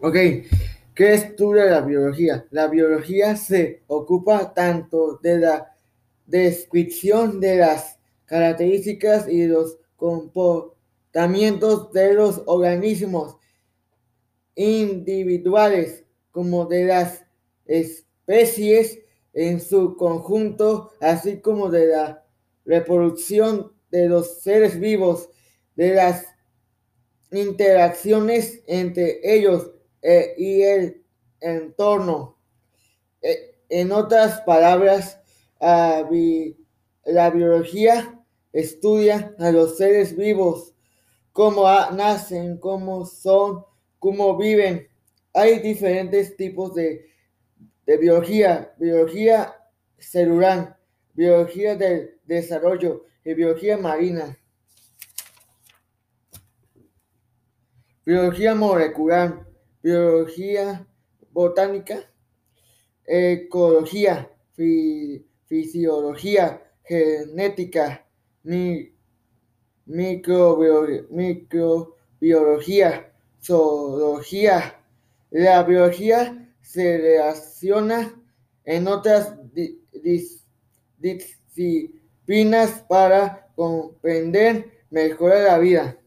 Ok, ¿qué estudia la biología? La biología se ocupa tanto de la descripción de las características y los comportamientos de los organismos individuales como de las especies en su conjunto, así como de la reproducción de los seres vivos, de las interacciones entre ellos eh, y el entorno. Eh, en otras palabras, la biología estudia a los seres vivos, cómo nacen, cómo son, cómo viven. Hay diferentes tipos de, de biología, biología celular, biología del desarrollo y biología marina. Biología molecular, biología botánica, ecología, fisiología, genética, microbiología, zoología. La biología se relaciona en otras disciplinas para comprender mejor la vida.